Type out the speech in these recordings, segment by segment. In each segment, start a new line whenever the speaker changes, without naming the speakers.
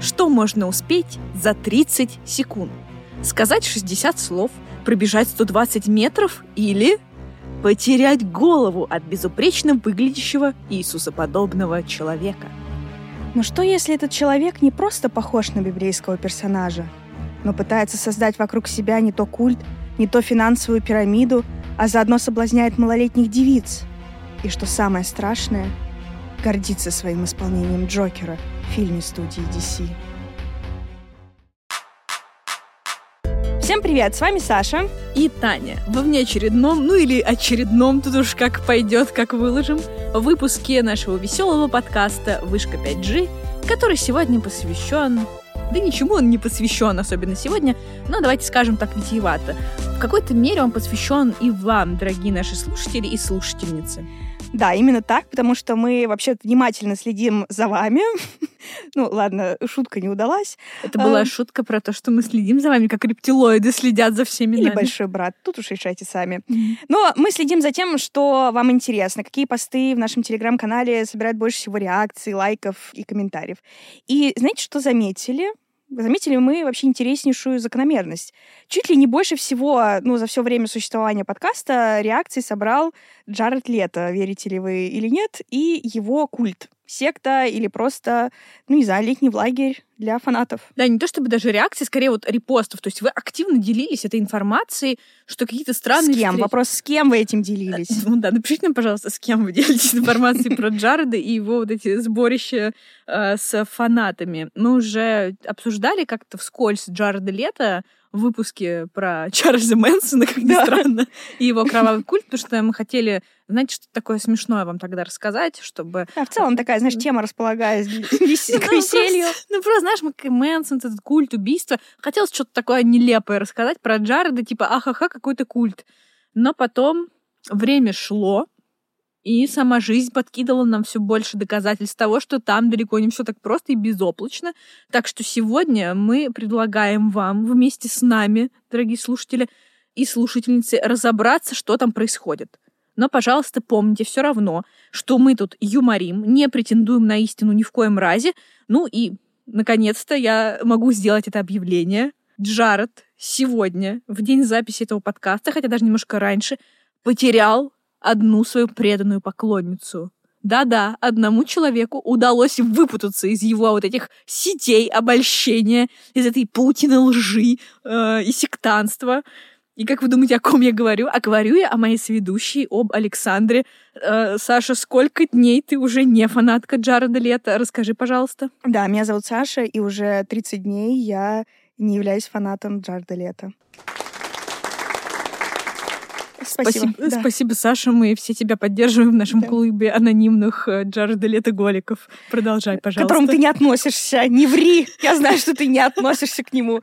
Что можно успеть за 30 секунд? Сказать 60 слов, пробежать 120 метров или потерять голову от безупречно выглядящего Иисусоподобного человека?
Но что, если этот человек не просто похож на библейского персонажа, но пытается создать вокруг себя не то культ, не то финансовую пирамиду, а заодно соблазняет малолетних девиц? И что самое страшное, гордится своим исполнением Джокера в фильме студии DC. Всем привет, с вами Саша
и Таня. Во внеочередном, ну или очередном, тут уж как пойдет, как выложим, выпуске нашего веселого подкаста «Вышка 5G», который сегодня посвящен да ничему он не посвящен, особенно сегодня, но давайте скажем так витиевато. В какой-то мере он посвящен и вам, дорогие наши слушатели и слушательницы.
Да, именно так, потому что мы вообще внимательно следим за вами. ну, ладно, шутка не удалась.
Это была а... шутка про то, что мы следим за вами, как рептилоиды следят за всеми
Или
нами.
большой брат. Тут уж решайте сами. Но мы следим за тем, что вам интересно, какие посты в нашем телеграм-канале собирают больше всего реакций, лайков и комментариев. И знаете, что заметили? Заметили мы вообще интереснейшую закономерность. Чуть ли не больше всего, ну, за все время существования подкаста реакции собрал Джаред Лето, верите ли вы или нет, и его культ секта или просто, ну, не знаю, летний лагерь для фанатов.
Да, не то чтобы даже реакции, скорее вот репостов. То есть вы активно делились этой информацией, что какие-то странные...
С кем?
Встречи...
Вопрос, с кем вы этим делились?
Ну да, напишите нам, пожалуйста, с кем вы делитесь информацией про Джареда и его вот эти сборища э, с фанатами. Мы уже обсуждали как-то вскользь Джареда Лето, выпуске про Чарльза Мэнсона, как ни да. странно, и его кровавый культ, потому что мы хотели, знаете, что такое смешное вам тогда рассказать, чтобы...
А в целом такая, знаешь, тема располагает к веселью.
Ну, просто, знаешь, Мэнсон, этот культ убийства. Хотелось что-то такое нелепое рассказать про Джареда, типа, ахаха, какой-то культ. Но потом время шло, и сама жизнь подкидывала нам все больше доказательств того, что там далеко не все так просто и безоблачно. Так что сегодня мы предлагаем вам вместе с нами, дорогие слушатели и слушательницы, разобраться, что там происходит. Но, пожалуйста, помните все равно, что мы тут юморим, не претендуем на истину ни в коем разе. Ну и, наконец-то, я могу сделать это объявление. Джаред сегодня, в день записи этого подкаста, хотя даже немножко раньше, потерял одну свою преданную поклонницу. Да-да, одному человеку удалось выпутаться из его вот этих сетей обольщения, из этой паутины лжи э, и сектанства. И как вы думаете, о ком я говорю? А говорю я о моей сведущей, об Александре. Э, Саша, сколько дней ты уже не фанатка Джареда Лето? Расскажи, пожалуйста.
Да, меня зовут Саша, и уже 30 дней я не являюсь фанатом Джареда Лето.
Спасибо. Спасибо, да. спасибо, Саша. Мы все тебя поддерживаем в нашем да. клубе анонимных э, Джареда Летоголиков. Продолжай, пожалуйста.
К которому ты не относишься. Не ври. Я знаю, что ты не относишься к нему.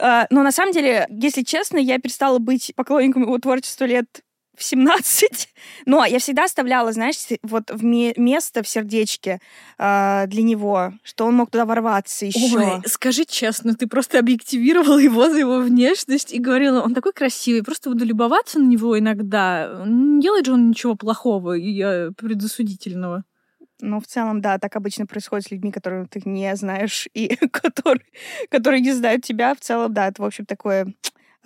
А, но на самом деле, если честно, я перестала быть поклонником его творчества лет в 17. Но я всегда оставляла, знаешь, вот в место в сердечке э, для него, что он мог туда ворваться еще. Ой,
скажи честно, ты просто объективировала его за его внешность и говорила, он такой красивый, просто буду любоваться на него иногда. Не делает же он ничего плохого и э, предосудительного.
Ну, в целом, да, так обычно происходит с людьми, которых ты не знаешь и которые, которые не знают тебя. В целом, да, это, в общем, такое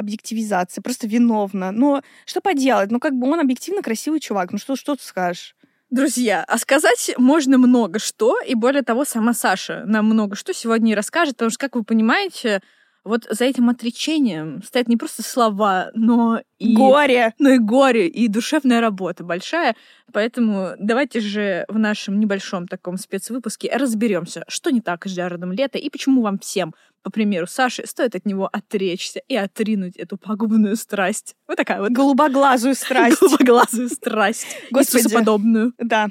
объективизация, просто виновна. Но что поделать? Ну, как бы он объективно красивый чувак. Ну, что, что ты скажешь?
Друзья, а сказать можно много что, и более того, сама Саша нам много что сегодня и расскажет, потому что, как вы понимаете, вот за этим отречением стоят не просто слова, но и...
Горе!
Но и горе, и душевная работа большая. Поэтому давайте же в нашем небольшом таком спецвыпуске разберемся, что не так с Джаредом Лето и почему вам всем, по примеру Саши, стоит от него отречься и отринуть эту пагубную страсть. Вот такая вот.
Голубоглазую страсть.
Голубоглазую страсть. Господи. подобную.
Да.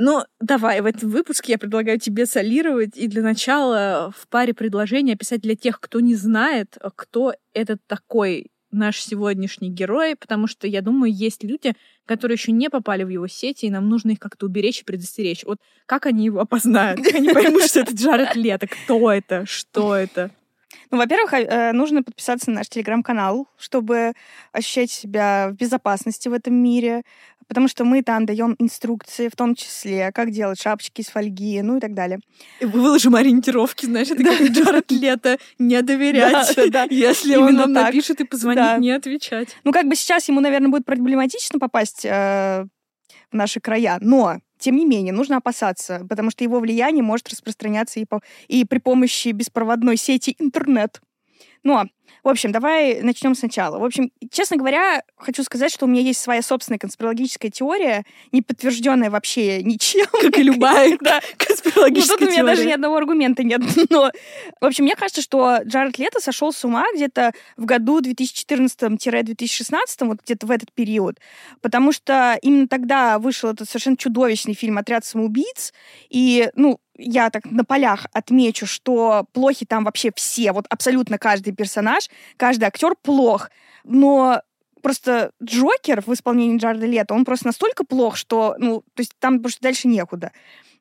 Ну, давай, в этом выпуске я предлагаю тебе солировать и для начала в паре предложений описать для тех, кто не знает, кто этот такой наш сегодняшний герой, потому что, я думаю, есть люди, которые еще не попали в его сети, и нам нужно их как-то уберечь и предостеречь. Вот как они его опознают? Как они поймут, что это Джаред Лето? Кто это? Что это?
Ну, во-первых, э, нужно подписаться на наш телеграм-канал, чтобы ощущать себя в безопасности в этом мире, потому что мы там даем инструкции, в том числе, как делать шапочки из фольги, ну и так далее.
И выложим ориентировки, знаешь, это как Джаред Лето, не доверять. Если он нам напишет и позвонит, не отвечать.
Ну, как бы сейчас ему, наверное, будет проблематично попасть э, в наши края, но тем не менее, нужно опасаться, потому что его влияние может распространяться и, по, и при помощи беспроводной сети интернет. Но в общем, давай начнем сначала. В общем, честно говоря, хочу сказать, что у меня есть своя собственная конспирологическая теория, не подтвержденная вообще ничем.
Как и любая да. конспирологическая
теория. Ну, тут у меня даже ни одного аргумента нет. Но, в общем, мне кажется, что Джаред Лето сошел с ума где-то в году 2014-2016, вот где-то в этот период, потому что именно тогда вышел этот совершенно чудовищный фильм «Отряд самоубийц», и, ну, я так на полях отмечу, что плохи там вообще все, вот абсолютно каждый персонаж, каждый актер плох. Но просто Джокер в исполнении Джарда Лето, он просто настолько плох, что, ну, то есть там просто дальше некуда.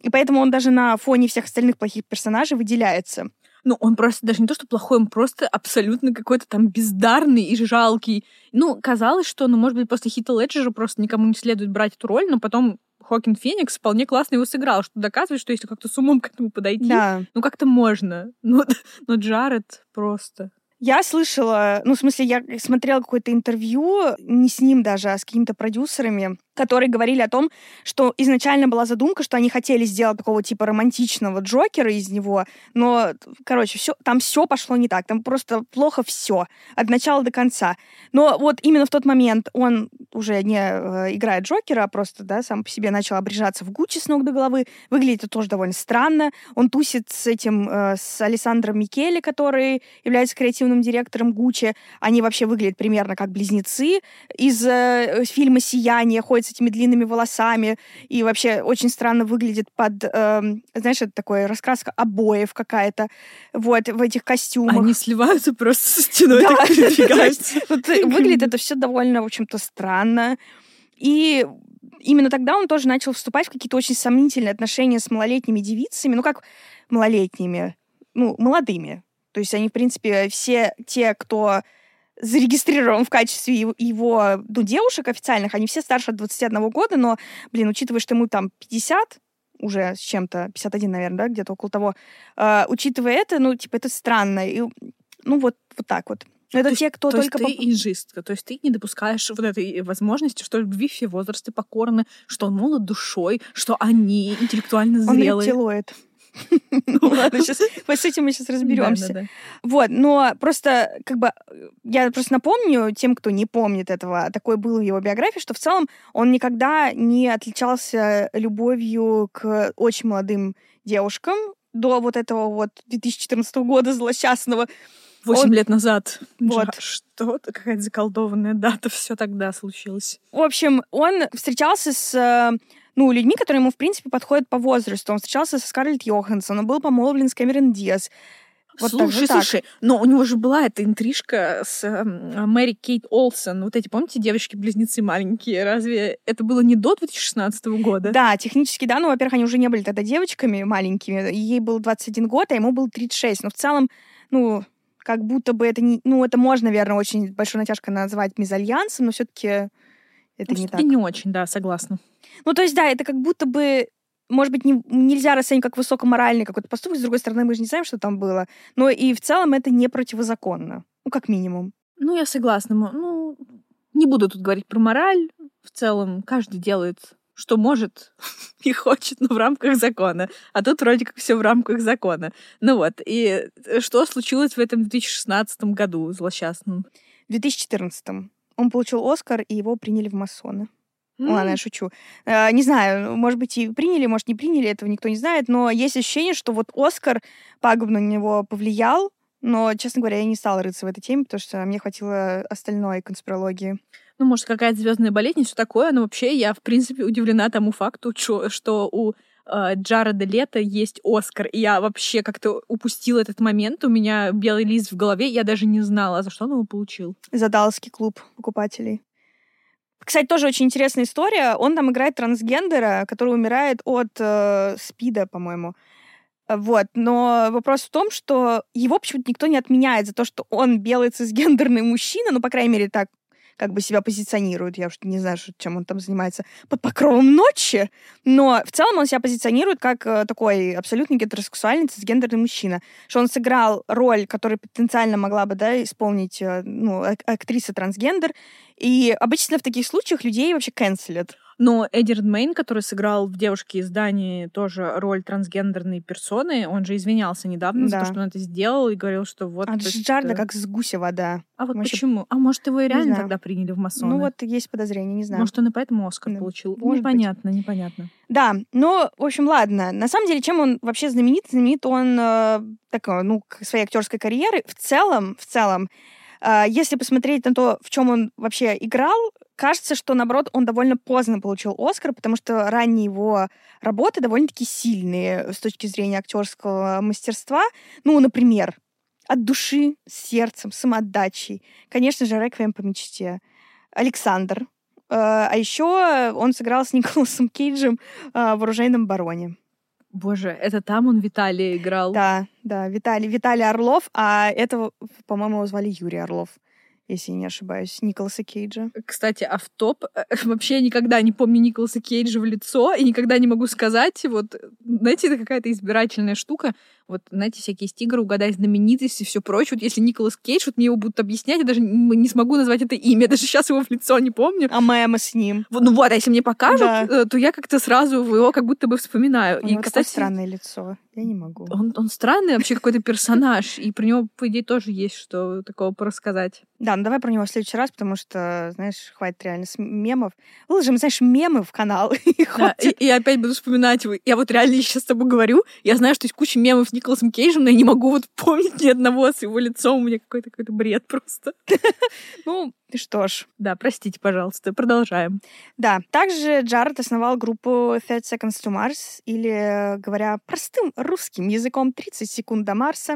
И поэтому он даже на фоне всех остальных плохих персонажей выделяется.
Ну, он просто даже не то, что плохой, он просто абсолютно какой-то там бездарный и жалкий. Ну, казалось, что, ну, может быть, после Хита Леджера просто никому не следует брать эту роль, но потом Хокин Феникс вполне классно его сыграл, что доказывает, что если как-то с умом к этому подойти, да. ну как-то можно. Ну, но Джаред просто...
Я слышала, ну, в смысле, я смотрела какое-то интервью, не с ним даже, а с какими-то продюсерами, которые говорили о том, что изначально была задумка, что они хотели сделать такого типа романтичного Джокера из него, но, короче, все, там все пошло не так, там просто плохо все от начала до конца. Но вот именно в тот момент он уже не э, играет Джокера, а просто, да, сам по себе начал обрежаться в Гуччи с ног до головы. Выглядит это тоже довольно странно. Он тусит с этим, э, с Александром Микеле, который является креативным директором Гуччи. Они вообще выглядят примерно как близнецы из э, фильма «Сияние», ходят с этими длинными волосами, и вообще очень странно выглядит под, э, знаешь, это такое раскраска обоев какая-то, вот, в этих костюмах.
Они сливаются просто со стеной, да.
Выглядит это все довольно, в общем-то, странно. И именно тогда он тоже начал вступать в какие-то очень сомнительные отношения с малолетними девицами, ну как малолетними, ну, молодыми. То есть они, в принципе, все те, кто зарегистрирован в качестве его, ну, девушек официальных, они все старше 21 года, но, блин, учитывая, что ему там 50, уже с чем-то, 51, наверное, да, где-то около того, э, учитывая это, ну, типа, это странно. И, ну, вот, вот так вот. Это
то
те, кто
то
только...
То есть ты инжистка, то есть ты не допускаешь вот этой возможности, что любви все возрасты покорны, что он молод душой, что они интеллектуально зрелые.
Он рептилоид. Ну ладно, сейчас с этим мы сейчас разберемся. Вот, но просто как бы я просто напомню тем, кто не помнит этого, такой был в его биографии, что в целом он никогда не отличался любовью к очень молодым девушкам до вот этого вот 2014 года злосчастного.
Восемь лет назад. Вот. Что-то, какая-то заколдованная дата, все тогда случилось.
В общем, он встречался с ну, людьми, которые ему, в принципе, подходят по возрасту. Он встречался со Скарлетт Йоханссон, он был помолвлен с Кэмерон Диас.
Вот слушай, так, слушай, так. но у него же была эта интрижка с э, Мэри Кейт Олсен. Вот эти, помните, девочки-близнецы маленькие? Разве это было не до 2016 года?
Да, технически, да. Ну, во-первых, они уже не были тогда девочками маленькими. Ей был 21 год, а ему был 36. Но в целом, ну, как будто бы это не... Ну, это можно, наверное, очень большой натяжкой назвать мезальянсом, но все таки это ну, не так.
не очень, да, согласна.
Ну, то есть, да, это как будто бы может быть, не, нельзя расценивать как высокоморальный какой-то поступок, с другой стороны, мы же не знаем, что там было. Но и в целом это не противозаконно. Ну, как минимум.
Ну, я согласна. Ну, не буду тут говорить про мораль. В целом, каждый делает, что может и хочет, но в рамках закона. А тут вроде как все в рамках закона. Ну вот. И э, что случилось в этом 2016 году злосчастном?
В 2014 он получил Оскар, и его приняли в масоны. Mm. Ладно, я шучу. Э, не знаю, может быть, и приняли, может, не приняли, этого никто не знает, но есть ощущение, что вот Оскар пагубно на него повлиял, но, честно говоря, я не стала рыться в этой теме, потому что мне хватило остальной конспирологии.
Ну, может, какая-то звездная болезнь все такое, но вообще я, в принципе, удивлена тому факту, что у э, Джареда Лето есть Оскар. И я вообще как-то упустила этот момент. У меня белый лист в голове, я даже не знала, за что он его получил.
За Далласский клуб покупателей. Кстати, тоже очень интересная история. Он там играет трансгендера, который умирает от э, СПИДа, по-моему. Вот. Но вопрос в том, что его почему-то никто не отменяет за то, что он белый цисгендерный мужчина, ну, по крайней мере, так как бы себя позиционирует. Я уж не знаю, чем он там занимается под покровом ночи, но в целом он себя позиционирует как э, такой абсолютно гетеросексуальный цисгендерный мужчина. Что он сыграл роль, которую потенциально могла бы да, исполнить э, ну, актриса трансгендер. И обычно в таких случаях людей вообще канцелят.
Но Эдди Редмейн, который сыграл в «Девушке из Дании» тоже роль трансгендерной персоны, он же извинялся недавно да. за то, что он это сделал, и говорил, что вот...
От Джарда как с гуся вода.
А вот Вообще... почему? А может, его и реально тогда приняли в масоны?
Ну вот есть подозрение, не знаю.
Может, он и поэтому Оскар да. получил? Может непонятно, быть. непонятно.
Да, ну, в общем, ладно. На самом деле, чем он вообще знаменит? Знаменит он э, такой, ну, своей актерской карьеры. В целом, в целом, э, если посмотреть на то, в чем он вообще играл, кажется, что, наоборот, он довольно поздно получил Оскар, потому что ранние его работы довольно-таки сильные с точки зрения актерского мастерства. Ну, например, от души, с сердцем, самоотдачей. Конечно же, «Реквием по мечте». Александр. Э, а еще он сыграл с Николасом Кейджем э, в «Оружейном бароне».
Боже, это там он Виталия играл?
Да, да, Виталий, Виталий Орлов, а этого, по-моему, его звали Юрий Орлов если не ошибаюсь, Николаса Кейджа.
Кстати, автоп. Э, вообще никогда не помню Николаса Кейджа в лицо и никогда не могу сказать. Вот, знаете, это какая-то избирательная штука. Вот, знаете, всякие стигры, угадай знаменитости и все прочее. Вот если Николас Кейдж, вот мне его будут объяснять, я даже не смогу назвать это имя. даже сейчас его в лицо не помню.
А мемы с ним?
Вот, ну вот, а если мне покажут, да. Э, то я как-то сразу его как будто бы вспоминаю.
У него и, кстати, странное лицо. Я не могу.
Он, он странный вообще какой-то персонаж, и про него, по идее, тоже есть что такого порассказать.
Да, ну давай про него в следующий раз, потому что, знаешь, хватит реально с мемов. Выложим, знаешь, мемы в канал.
И, да, и, и опять буду вспоминать его. Я вот реально сейчас с тобой говорю, я знаю, что есть куча мемов Николасом Кейджем, но я не могу вот помнить ни одного с его лицом. У меня какой-то какой-то бред просто.
Ну, что ж.
Да, простите, пожалуйста, продолжаем.
Да, также Джаред основал группу 30 Seconds to Mars, или, говоря простым русским языком, 30 секунд до Марса.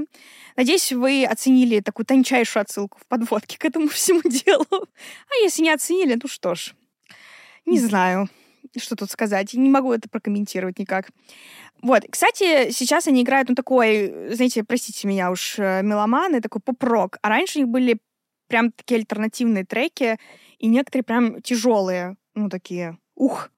Надеюсь, вы оценили такую тончайшую отсылку в подводке к этому всему делу. А если не оценили, ну что ж, не знаю, что тут сказать. Не могу это прокомментировать никак. Вот, кстати, сейчас они играют, ну, такой, знаете, простите меня уж, э, меломаны, такой поп-рок. А раньше у них были прям такие альтернативные треки, и некоторые прям тяжелые, ну, такие, ух.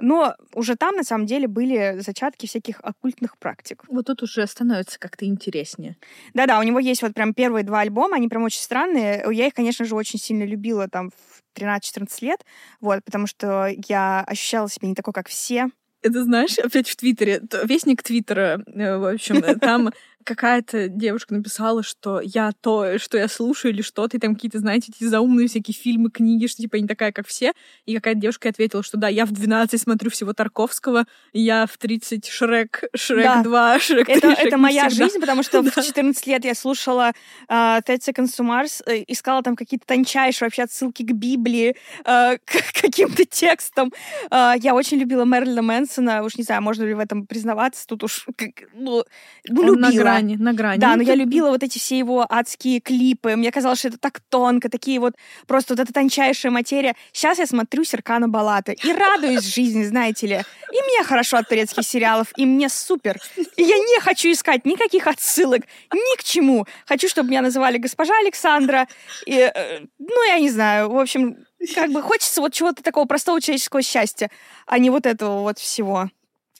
Но уже там, на самом деле, были зачатки всяких оккультных практик.
Вот тут уже становится как-то интереснее.
Да-да, у него есть вот прям первые два альбома, они прям очень странные. Я их, конечно же, очень сильно любила там в 13-14 лет, вот, потому что я ощущала себя не такой, как все.
Это знаешь, опять в Твиттере, вестник Твиттера, э, в общем, там какая-то девушка написала, что я то, что я слушаю или что-то, и там какие-то, знаете, эти заумные всякие фильмы, книги, что типа не такая, как все. И какая-то девушка ответила, что да, я в 12 смотрю всего Тарковского, я в 30 Шрек, Шрек да. 2, Шрек 3,
Это,
Шрек
это моя всегда. жизнь, потому что да. в 14 лет я слушала uh, 30 Seconds to Mars, э, искала там какие-то тончайшие вообще отсылки к Библии, uh, к каким-то текстам. Uh, я очень любила Мэрилина Мэнсона, уж не знаю, можно ли в этом признаваться, тут уж ну, ну любила
грани, на грани.
Да, но я любила вот эти все его адские клипы. Мне казалось, что это так тонко, такие вот просто вот эта тончайшая материя. Сейчас я смотрю Серкана Балата и радуюсь жизни, знаете ли. И мне хорошо от турецких сериалов, и мне супер. И я не хочу искать никаких отсылок ни к чему. Хочу, чтобы меня называли госпожа Александра. И, э, ну, я не знаю. В общем, как бы хочется вот чего-то такого простого человеческого счастья, а не вот этого вот всего.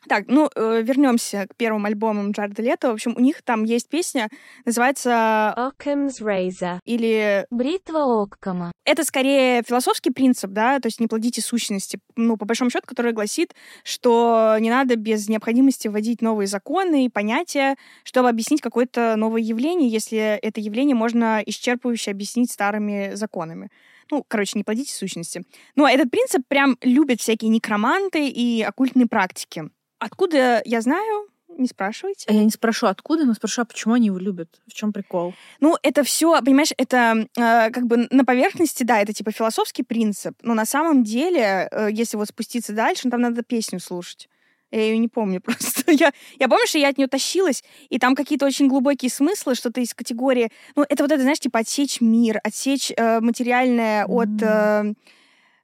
Так, ну, э, вернемся к первым альбомам Джареда Лето. В общем, у них там есть песня, называется
Occam's Razor.
Или
Бритва Оккама.
Это скорее философский принцип, да, то есть не плодите сущности, ну, по большому счету, который гласит, что не надо без необходимости вводить новые законы и понятия, чтобы объяснить какое-то новое явление, если это явление можно исчерпывающе объяснить старыми законами. Ну, короче, не плодите сущности. Но этот принцип прям любят всякие некроманты и оккультные практики. Откуда я знаю? Не спрашивайте.
Я не спрошу, откуда, но спрошу, а почему они его любят? В чем прикол?
Ну, это все, понимаешь, это э, как бы на поверхности, да, это типа философский принцип, но на самом деле, э, если вот спуститься дальше, ну, там надо песню слушать. Я ее не помню просто. я, я помню, что я от нее тащилась, и там какие-то очень глубокие смыслы, что-то из категории... Ну, это вот это, знаешь, типа отсечь мир, отсечь э, материальное mm-hmm. от... Э,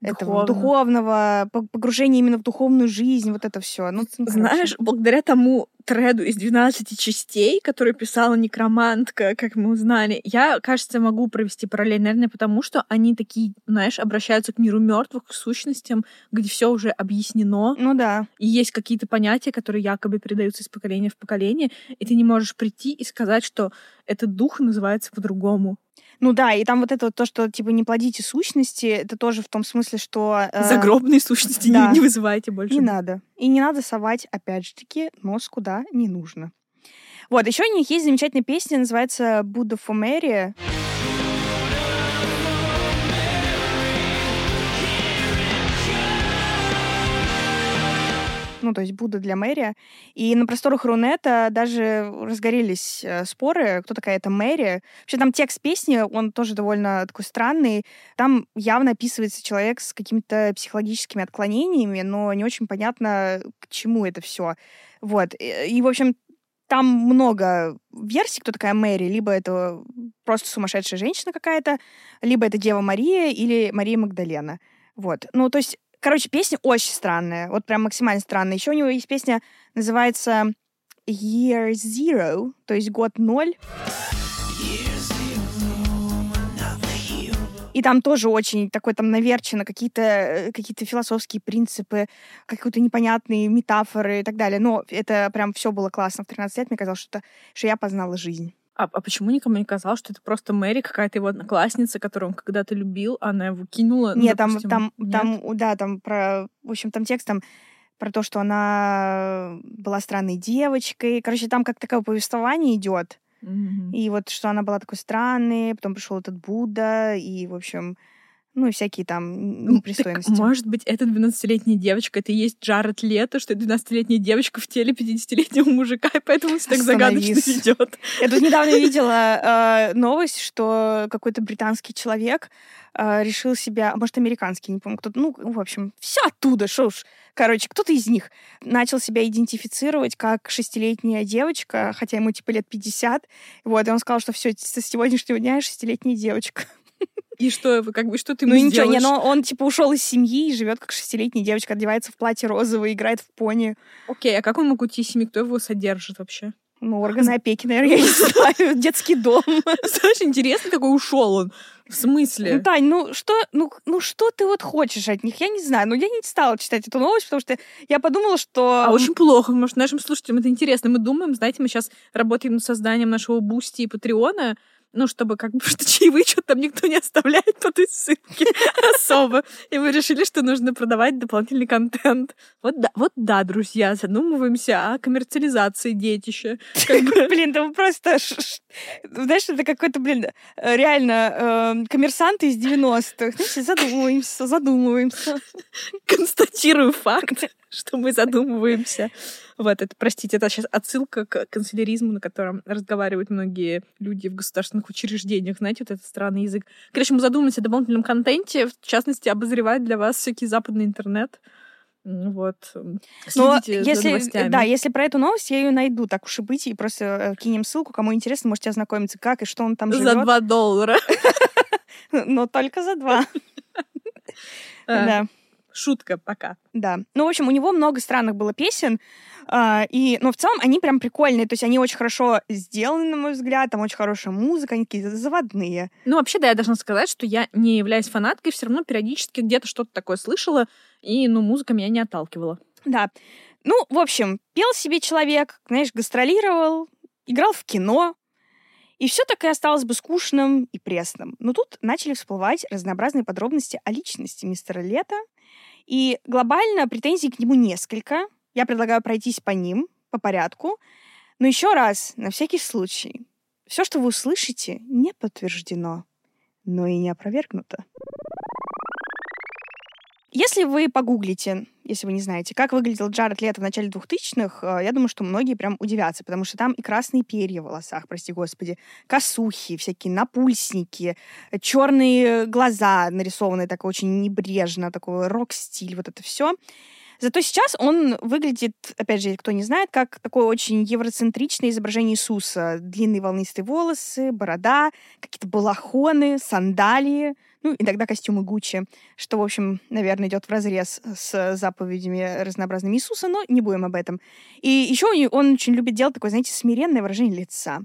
этого
Духовно.
духовного, по- погружение именно в духовную жизнь, вот это все. Ну, ну, короче.
Знаешь, благодаря тому треду из 12 частей, который писала некромантка, как мы узнали, я, кажется, могу провести параллель, наверное, потому что они такие, знаешь, обращаются к миру мертвых, к сущностям, где все уже объяснено,
Ну да.
и есть какие-то понятия, которые якобы передаются из поколения в поколение, и ты не можешь прийти и сказать, что этот дух называется по-другому.
Ну да, и там вот это вот то, что типа не плодите сущности, это тоже в том смысле, что... э,
Загробные сущности не-
да.
не, вызывайте больше.
Не надо. И не надо совать, опять же таки, нос куда не нужно. Вот, еще у них есть замечательная песня, называется «Будда for Mary». Ну, то есть Будда для Мэри. И на просторах Рунета даже разгорелись э, споры, кто такая эта Мэри. Вообще там текст песни, он тоже довольно такой странный. Там явно описывается человек с какими-то психологическими отклонениями, но не очень понятно, к чему это все. Вот. И, и, в общем, там много версий, кто такая Мэри. Либо это просто сумасшедшая женщина какая-то, либо это Дева Мария или Мария Магдалена. Вот. Ну, то есть, короче, песня очень странная. Вот прям максимально странная. Еще у него есть песня, называется Year Zero, то есть год ноль. И там тоже очень такой там наверчено какие-то э, какие философские принципы, какие-то непонятные метафоры и так далее. Но это прям все было классно. В 13 лет мне казалось, что, что я познала жизнь.
А, а почему никому не казалось, что это просто Мэри, какая-то его одноклассница, которую он когда-то любил, а она его кинула? Ну,
Нет, там,
допустим,
там,
нет?
там, да, там про, в общем, там текст там про то, что она была странной девочкой. Короче, там как такое повествование идет.
Мгм.
И вот что она была такой странной, потом пришел этот Будда, и, в общем, ну и всякие там
Ну,
непристойности.
Так, может быть, эта 12-летняя девочка, это и есть Джаред Лето, что это 12-летняя девочка в теле 50-летнего мужика, и поэтому все так загадочно ведет.
Я тут недавно видела э, новость, что какой-то британский человек э, решил себя, а может, американский, не помню, кто-то, ну, в общем, все оттуда, что уж. Короче, кто-то из них начал себя идентифицировать как шестилетняя девочка, хотя ему типа лет 50. Вот, и он сказал, что все, с сегодняшнего дня я шестилетняя девочка.
И что, вы как бы, что ты
Ну
ему
и ничего, не, но он типа ушел из семьи и живет как шестилетняя девочка, одевается в платье розовое, играет в пони.
Окей, а как он мог уйти из семьи? Кто его содержит вообще?
Ну, органы опеки, наверное, я не знаю, детский дом.
Знаешь, интересно, какой ушел он. В смысле?
Ну, Тань, ну что, ну, ну что ты вот хочешь от них? Я не знаю. Ну, я не стала читать эту новость, потому что я подумала, что...
А очень плохо, может, нашим слушателям это интересно. Мы думаем, знаете, мы сейчас работаем над созданием нашего Бусти и Патреона, ну, чтобы как бы что чаевые что-то там никто не оставляет по той ссылке особо. И мы решили, что нужно продавать дополнительный контент. Вот да, вот да, друзья, задумываемся о коммерциализации детища.
Блин, да вы просто... Знаешь, это какой-то, блин, э, реально э, коммерсанты из 90-х. Знаете, задумываемся, задумываемся.
констатирую факт, что мы задумываемся. Вот, это, простите, это сейчас отсылка к канцеляризму, на котором разговаривают многие люди в государственных учреждениях. Знаете, вот этот странный язык. Короче, мы задумаемся о дополнительном контенте, в частности, обозревать для вас всякий западный интернет. Вот.
Но
за
если,
новостями.
да, если про эту новость, я ее найду, так уж и быть, и просто э, кинем ссылку, кому интересно, можете ознакомиться, как и что он там
За
живет.
2 доллара.
Но только за два.
А,
Да.
Шутка, пока.
Да. Ну, в общем, у него много странных было песен, а, и, но в целом они прям прикольные, то есть они очень хорошо сделаны, на мой взгляд, там очень хорошая музыка, они такие заводные.
Ну, вообще, да, я должна сказать, что я не являюсь фанаткой, все равно периодически где-то что-то такое слышала, и, ну, музыка меня не отталкивала.
Да. Ну, в общем, пел себе человек, знаешь, гастролировал, играл в кино, и все так и осталось бы скучным и пресным. Но тут начали всплывать разнообразные подробности о личности мистера Лета, и глобально претензий к нему несколько. Я предлагаю пройтись по ним, по порядку. Но еще раз, на всякий случай, все, что вы услышите, не подтверждено, но и не опровергнуто. Если вы погуглите, если вы не знаете, как выглядел Джаред Лето в начале 2000-х, э, я думаю, что многие прям удивятся, потому что там и красные перья в волосах, прости господи, косухи, всякие напульсники, черные глаза нарисованные так очень небрежно, такой рок-стиль, вот это все. Зато сейчас он выглядит, опять же, кто не знает, как такое очень евроцентричное изображение Иисуса. Длинные волнистые волосы, борода, какие-то балахоны, сандалии, ну, иногда костюмы Гуччи, что, в общем, наверное, идет в разрез с заповедями разнообразными Иисуса, но не будем об этом. И еще он очень любит делать такое, знаете, смиренное выражение лица.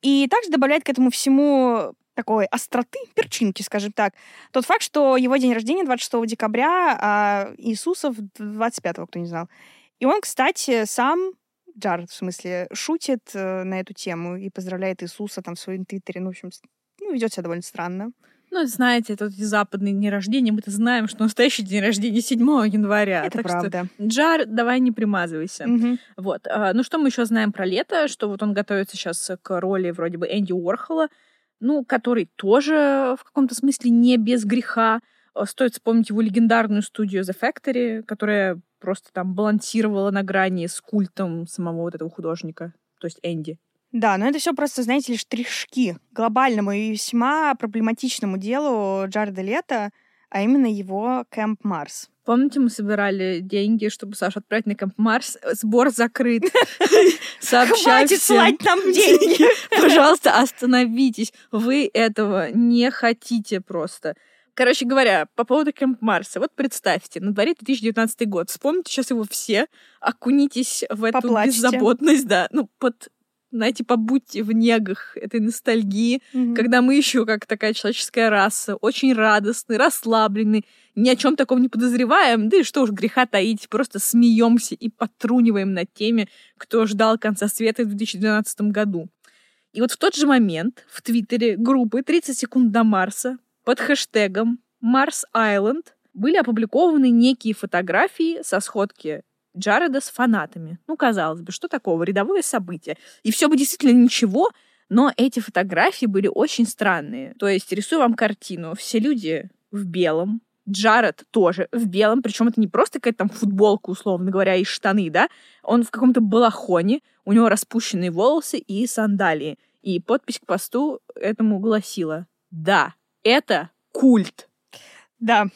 И также добавляет к этому всему такой остроты, перчинки, скажем так, тот факт, что его день рождения 26 декабря, а Иисусов 25, кто не знал. И он, кстати, сам Джаред, в смысле, шутит э, на эту тему и поздравляет Иисуса там в своем твиттере. Ну, в общем, ну, ведет себя довольно странно.
Ну, знаете, это западные дни рождения, мы-то знаем, что настоящий день рождения 7 января.
Это
так
правда.
Что, Джар, давай не примазывайся.
Мгм.
Вот. А, Ну, что мы еще знаем про лето? Что вот он готовится сейчас к роли вроде бы Энди Уорхола, ну, который тоже в каком-то смысле не без греха. А, Стоит вспомнить его легендарную студию The Factory, которая просто там балансировала на грани с культом самого вот этого художника, то есть Энди.
Да, но это все просто, знаете ли, штришки глобальному и весьма проблематичному делу Джареда Лето, а именно его Кэмп Марс.
Помните, мы собирали деньги, чтобы Сашу отправить на Камп Марс? Сбор закрыт.
Хватит слать нам деньги!
Пожалуйста, остановитесь. Вы этого не хотите просто. Короче говоря, по поводу Кэмп Марса. Вот представьте, на дворе 2019 год. Вспомните сейчас его все, окунитесь в эту
Поплачьте.
беззаботность, да. Ну, под, знаете, побудьте в негах этой ностальгии,
Мгм.
когда мы еще как такая человеческая раса, очень радостны, расслаблены, ни о чем таком не подозреваем, да и что уж греха таить, просто смеемся и потруниваем над теми, кто ждал конца света в 2012 году. И вот в тот же момент в Твиттере группы «30 секунд до Марса» под хэштегом «Марс Айленд» были опубликованы некие фотографии со сходки Джареда с фанатами. Ну, казалось бы, что такого? Рядовое событие. И все бы действительно ничего, но эти фотографии были очень странные. То есть, рисую вам картину. Все люди в белом, Джаред тоже в белом, причем это не просто какая-то там футболка, условно говоря, и штаны, да? Он в каком-то балахоне, у него распущенные волосы и сандалии. И подпись к посту этому гласила «Да, это культ».
Да.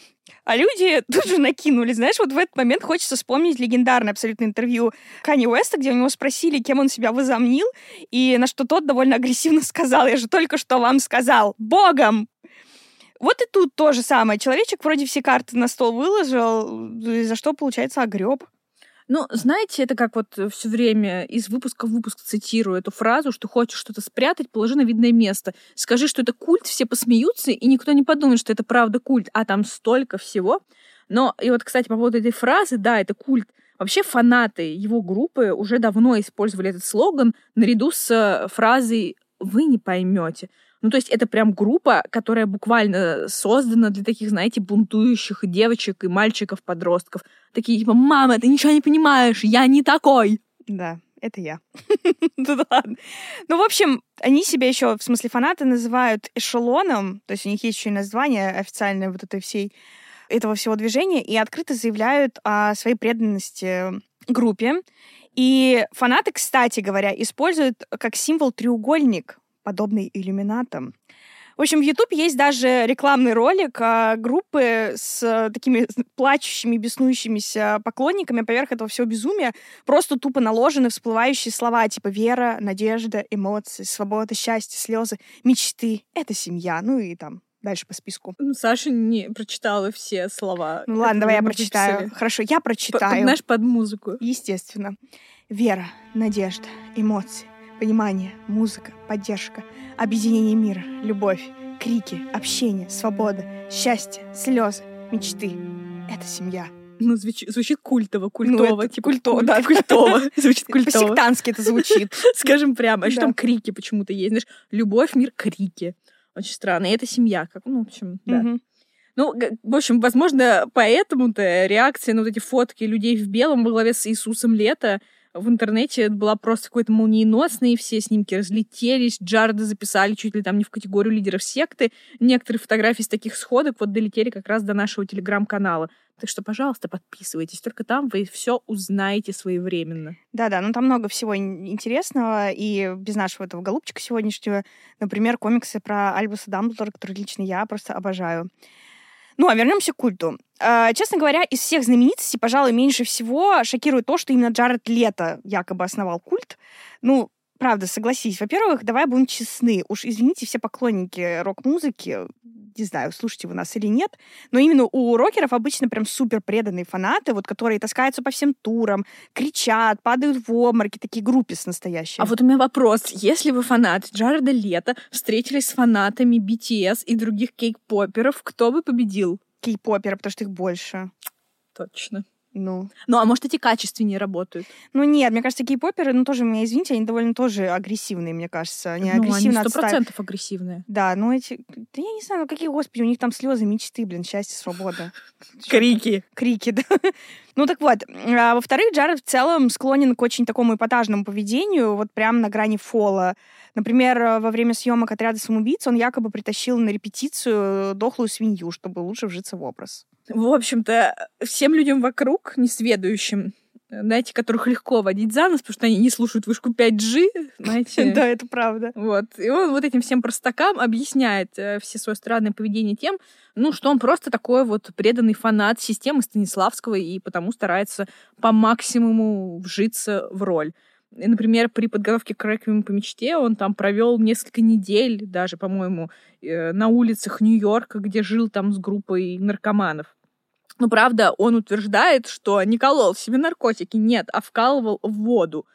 А люди тут же накинули. Знаешь, вот в этот момент хочется вспомнить легендарное абсолютно интервью Кани Уэста, где у него спросили, кем он себя возомнил, и на что тот довольно агрессивно сказал, я же только что вам сказал, Богом! Вот и тут то же самое. Человечек вроде все карты на стол выложил, за что, получается, огреб.
Ну, знаете, это как вот все время из выпуска в выпуск цитирую эту фразу, что хочешь что-то спрятать, положи на видное место. Скажи, что это культ, все посмеются, и никто не подумает, что это правда культ, а там столько всего. Но, и вот, кстати, по поводу этой фразы, да, это культ. Вообще фанаты его группы уже давно использовали этот слоган наряду с э, фразой «вы не поймете». Ну, то есть это прям группа, которая буквально создана для таких, знаете, бунтующих девочек и мальчиков-подростков. Такие типа, мама, ты ничего не понимаешь, я не такой.
Да, это я. Ну в общем, они себя еще, в смысле, фанаты называют эшелоном, то есть у них есть еще и название официальное вот этой всей этого всего движения, и открыто заявляют о своей преданности группе. И фанаты, кстати говоря, используют как символ треугольник, подобный иллюминатам. В общем, в YouTube есть даже рекламный ролик а, группы с а, такими плачущими, беснующимися поклонниками. Поверх этого всего безумия просто тупо наложены всплывающие слова типа вера, надежда, эмоции, свобода, счастье, слезы, мечты. Это семья. Ну и там дальше по списку.
Ну, Саша не прочитала все слова.
Ну ладно, давай я прочитаю.
выписали.
Хорошо, я прочитаю.
Знаешь, под музыку.
Естественно. Вера, надежда, эмоции, понимание, музыка, поддержка, объединение мира, любовь, крики, общение, свобода, счастье, слезы, мечты. Это семья.
Ну, звучит, звучит культово, культово.
это
типа
культово,
культ,
да.
Культово. Звучит культово.
По-сектантски это звучит.
Скажем прямо. А еще
Да.
там крики почему-то есть. Знаешь, любовь, мир, крики. Очень странно. И это семья. Как, ну, в общем, да. Ну, в общем, возможно, поэтому-то реакция на вот эти фотки людей в белом во главе с Иисусом лето в интернете была просто какой-то молниеносной, все снимки разлетелись, Джареда записали чуть ли там не в категорию лидеров секты. Некоторые фотографии с таких сходок вот долетели как раз до нашего телеграм-канала. Так что, пожалуйста, подписывайтесь. Только там вы все узнаете своевременно.
Да-да, ну там много всего ин- интересного, и без нашего этого голубчика сегодняшнего, например, комиксы про Альбуса Дамблдора, которые лично я просто обожаю. Ну, а вернемся к культу. А, честно говоря, из всех знаменитостей, пожалуй, меньше всего шокирует то, что именно Джаред Лето якобы основал культ. Ну, правда, согласись. Во-первых, давай будем честны. Уж извините все поклонники рок-музыки, не знаю, слушаете вы нас или нет, но именно у рокеров обычно прям супер преданные фанаты, вот которые таскаются по всем турам, кричат, падают в обмороки, такие группис настоящие.
А вот у меня вопрос. Если вы фанат Джареда Лето, встретились с фанатами BTS и других кейк-поперов, кто бы победил?
Кей-поперы, потому что их больше.
Точно.
Ну.
Ну, а может, эти качественнее работают?
Ну нет, мне кажется, кей-поперы, ну тоже, меня извините, они довольно тоже агрессивные, мне кажется. Они
ну,
агрессивно
они сто
отстаивают.
процентов агрессивные.
Да, ну эти... Да я не знаю, ну какие, господи, у них там слезы, мечты, блин, счастье, свобода.
Крики.
Крики, да. Ну так вот, а, во-вторых, Джаред в целом склонен к очень такому эпатажному поведению, вот прям на грани фола. Например, э, во время съемок «Отряда самоубийц» он якобы притащил на репетицию дохлую свинью, чтобы лучше вжиться в образ.
В общем-то, всем людям вокруг, несведущим, знаете, которых легко водить за нос, потому что они не слушают вышку 5G, знаете.
Да, это правда.
Вот. И он вот этим всем простакам объясняет э, все свое странное поведение тем, ну, что он просто такой вот преданный фанат системы Станиславского и потому старается по максимуму вжиться в роль. И, например, при подготовке к «Реквиему по мечте» он там провел несколько недель даже, по-моему, э, на улицах Нью-Йорка, где жил там с группой наркоманов. Но, правда, он утверждает, что не колол себе наркотики, нет, а вкалывал в воду.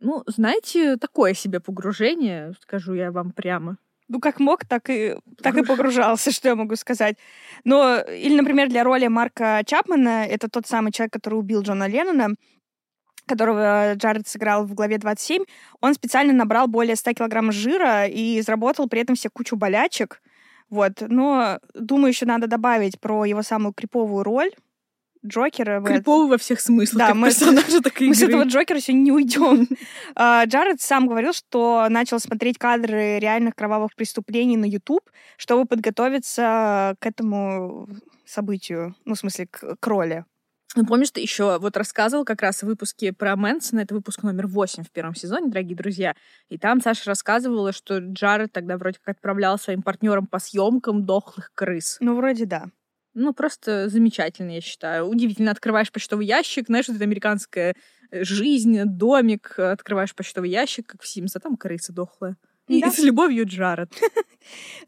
Ну, знаете, такое себе погружение, скажу я вам прямо.
Ну, как мог, так и, так и погружался, что я могу сказать. Но, или, например, для роли Марка Чапмана, это тот самый человек, который убил Джона Леннона, которого Джаред сыграл в главе 27, он специально набрал более 100 килограмм жира и изработал при этом себе кучу болячек. Вот. Но, думаю, еще надо добавить про его самую криповую роль Джокера.
Криповый во всех смыслах,
Да, мы-
персонажа, так и
Мы с этого Джокера сегодня не уйдем. А, Джаред сам говорил, что начал смотреть кадры реальных кровавых преступлений на YouTube, чтобы подготовиться к этому событию, ну, в смысле, к, к роли.
Ну, помнишь, ты еще вот рассказывал как раз в выпуске про Мэнсона, это выпуск номер 8 в первом сезоне, дорогие друзья, и там Саша рассказывала, что Джаред тогда вроде как отправлял своим партнерам по съемкам дохлых крыс.
Ну, вроде да.
Ну, просто замечательно, я считаю. Удивительно, открываешь почтовый ящик, знаешь, вот эта американская э, жизнь, домик, открываешь почтовый ящик, как в Симс, а там крыса дохлая. И
Да.
с любовью Джаред.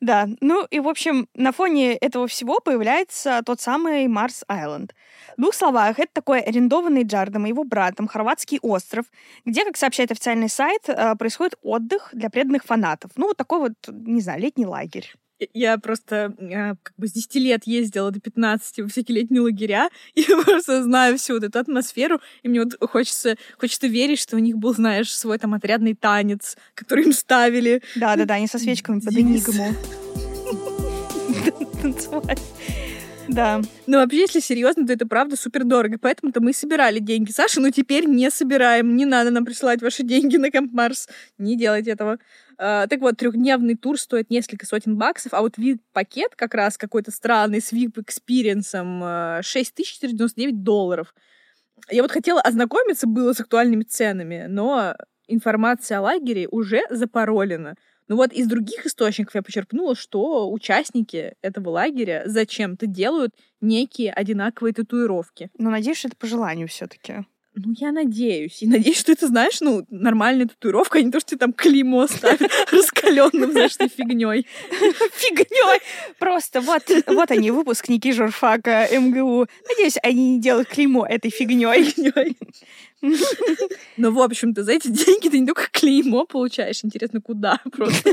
Да, ну и, в общем, на фоне этого всего появляется тот самый Марс Айленд. В двух словах, это такой арендованный Джардом и его братом хорватский остров, где, как сообщает официальный сайт, э, происходит отдых для преданных фанатов. Ну, вот такой вот, не знаю, летний лагерь.
Я просто э, как бы с 10 лет ездила до 15 во всякие летние лагеря, и я просто знаю всю вот эту атмосферу, и мне вот хочется, хочется верить, что у них был, знаешь, свой там отрядный танец, который им ставили.
Да-да-да, они со свечками под энигму. Танцевать. Да.
Но вообще, если серьезно, то это правда супер дорого. Поэтому-то мы собирали деньги. Саша, ну теперь не собираем. Не надо нам присылать ваши деньги на Camp Mars. Не делайте этого. А, так вот, трехдневный тур стоит несколько сотен баксов, а вот VIP-пакет как раз какой-то странный с VIP-experience ом э, 6499 долларов. Я вот хотела ознакомиться было с актуальными ценами, но информация о лагере уже запаролена. Ну вот из других источников я почерпнула, что участники этого лагеря зачем-то делают некие одинаковые татуировки.
Но надеюсь, что это по желанию все-таки.
Ну, я надеюсь. И надеюсь, что это, знаешь, ну, нормальная татуировка, а не то, что тебе там клеймо ставят раскаленным, знаешь, этой фигней.
Фигней! Просто вот, вот они, выпускники журфака МГУ. Надеюсь, они не делают клеймо этой фигней.
Ну, в общем-то, за эти деньги ты не только клеймо получаешь, интересно, куда просто.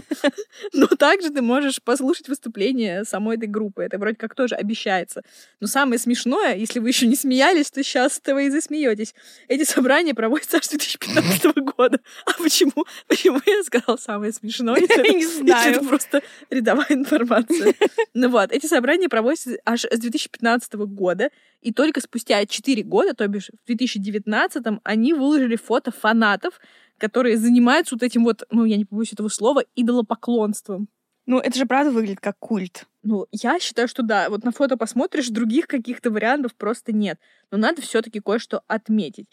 Но также ты можешь послушать выступление самой этой группы. Это вроде как тоже обещается. Но самое смешное, если вы еще не смеялись, то сейчас вы и засмеетесь. Эти собрания проводятся аж с 2015 года. А почему? Почему я сказала самое смешное?
Я не знаю.
это просто рядовая информация. Ну вот, эти собрания проводятся аж с 2015 года, и только спустя 4 года, то бишь в 2019 они выложили фото фанатов, которые занимаются вот этим вот, ну, я не побоюсь этого слова, идолопоклонством.
Ну, это же правда выглядит как культ.
Ну, я считаю, что да. Вот на фото посмотришь, других каких-то вариантов просто нет. Но надо все-таки кое-что отметить.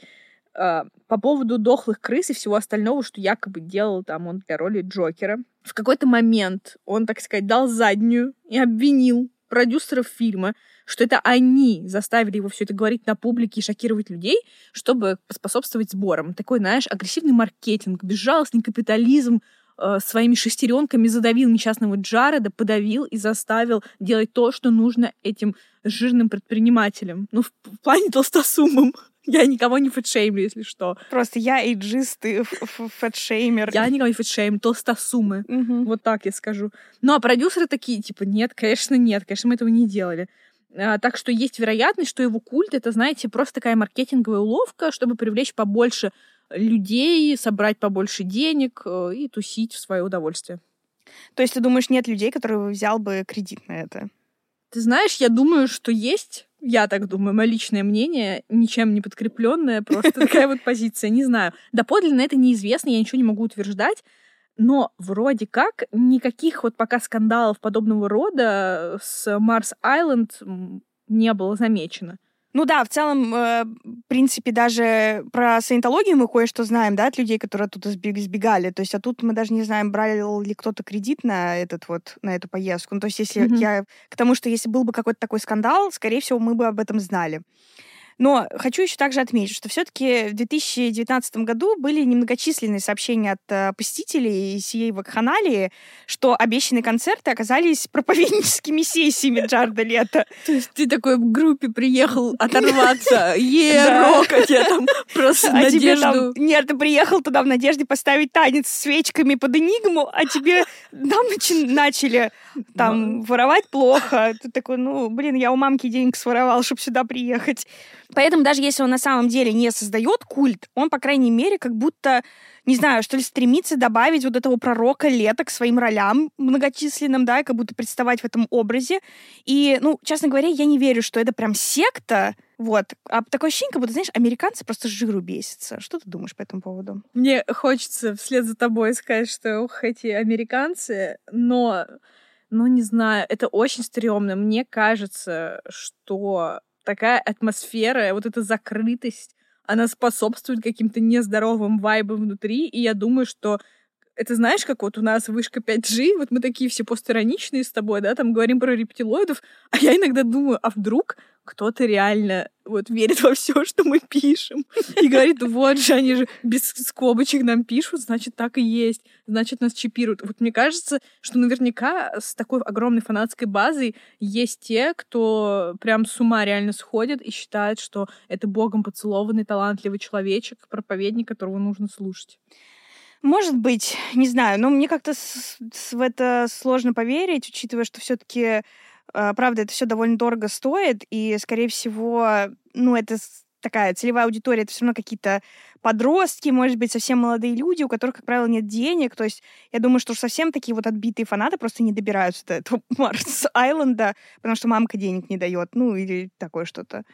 А, По поводу дохлых крыс и всего остального, что якобы делал там он для роли Джокера. В какой-то момент он, так сказать, дал заднюю и обвинил продюсеров фильма, что это они заставили его все это говорить на публике и шокировать людей, чтобы поспособствовать сборам. Такой, знаешь, агрессивный маркетинг, безжалостный капитализм, э, своими шестеренками задавил несчастного Джареда, подавил и заставил делать то, что нужно этим жирным предпринимателям. Ну, в, в плане толстосумам. Я никого не фэтшеймлю, если что.
Просто я эйджист и фэтшеймер.
Я никого не фэтшеймлю, толстосумы. Вот так я скажу. Ну, а продюсеры такие, типа, нет, конечно, нет, конечно, мы этого не делали. А, так что есть вероятность, что его культ это, знаете, просто такая маркетинговая уловка, чтобы привлечь побольше людей, собрать побольше денег э, и тусить в свое удовольствие.
То есть ты думаешь, нет людей, которые взял бы кредит на это?
Ты знаешь, я думаю, что есть. Я так думаю, мое личное мнение, ничем не подкрепленное, просто такая вот позиция, не знаю. Доподлинно это неизвестно, я ничего не могу утверждать, но вроде как никаких вот пока скандалов подобного рода с Марс Айленд не было замечено.
Ну да, в целом, э, в принципе, даже про саентологию мы кое-что знаем, да, от людей, которые сбег- сбегали. То есть, а тут мы даже не знаем, брал ли кто-то кредит на этот вот, на эту поездку. Ну, то есть, если
Мгм.
я... К тому, что если был бы какой-то такой скандал, скорее всего, мы бы об этом знали. Но хочу еще также отметить, что все-таки в 2019 году были немногочисленные сообщения от э, посетителей сей вакханалии, что обещанные концерты оказались проповедническими сессиями Джарда Лето.
То есть ты такой в группе приехал оторваться, е,
Да.
рокать, я там просто
А тебе
надежду.
Нет, ты приехал туда в надежде поставить танец с свечками под энигму, а тебе там начали там воровать плохо. Ты такой, ну, блин, я у мамки денег своровал, чтобы сюда приехать. Поэтому даже если он на самом деле не создает культ, он, по крайней мере, как будто, не знаю, что ли, стремится добавить вот этого пророка лета к своим ролям многочисленным, да, и как будто представать в этом образе. И, ну, честно говоря, я не верю, что это прям секта, вот. А такое ощущение, как будто, знаешь, американцы просто жиру бесятся. Что ты думаешь по этому поводу?
Мне хочется вслед за тобой сказать, что ух, эти американцы, но, ну, не знаю, это очень стрёмно. Мне кажется, что такая атмосфера, вот эта закрытость, она способствует каким-то нездоровым вайбам внутри, и я думаю, что это знаешь, как вот у нас вышка 5G, вот мы такие все постироничные с тобой, да, там говорим про рептилоидов, а я иногда думаю, а вдруг кто-то реально вот верит во все, что мы пишем, и говорит, вот же они же без скобочек нам пишут, значит, так и есть, значит, нас чипируют. Вот мне кажется, что наверняка с такой огромной фанатской базой есть те, кто прям с ума реально сходит и считает, что это богом поцелованный талантливый человечек, проповедник, которого нужно слушать.
Может быть, не знаю, но мне как-то в это сложно поверить, учитывая, что все-таки, правда, это все довольно дорого стоит, и, скорее всего, ну, это такая целевая аудитория, это все равно какие-то подростки, может быть, совсем молодые люди, у которых, как правило, нет денег. То есть я думаю, что совсем такие вот отбитые фанаты просто не добираются до этого Марс Айленда, потому что мамка денег не дает, ну, или такое что-то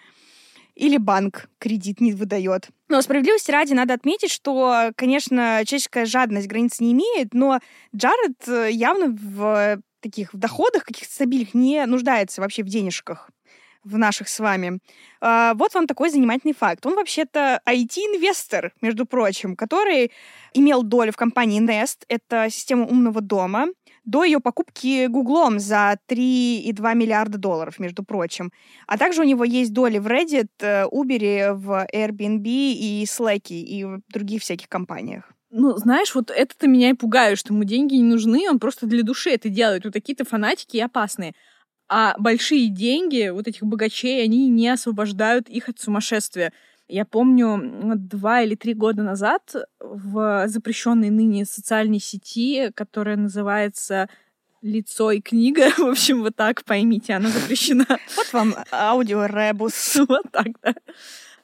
или банк кредит не выдает. Но справедливости ради надо отметить, что, конечно, человеческая жадность границ не имеет, но Джаред э, явно в таких в доходах каких-то стабильных не нуждается вообще в денежках в наших с вами. А, Вот вам такой занимательный факт. Он вообще-то IT-инвестор, между прочим, который имел долю в компании Nest, это система умного дома, до ее покупки Гуглом за 3,2 миллиарда долларов, между прочим. А также у него есть доли в Reddit, э, Uber, в Airbnb и Slack и в других всяких компаниях.
Ну, знаешь, вот это-то меня и пугает, что ему деньги не нужны, он просто для души это делает. Вот такие-то фанатики и опасные. А большие деньги вот этих богачей, они не освобождают их от сумасшествия. Я помню, два или три года назад в запрещенной ныне социальной сети, которая называется лицо и книга, в общем, вот так поймите, она запрещена.
Вот вам аудиоребус.
Вот так, да.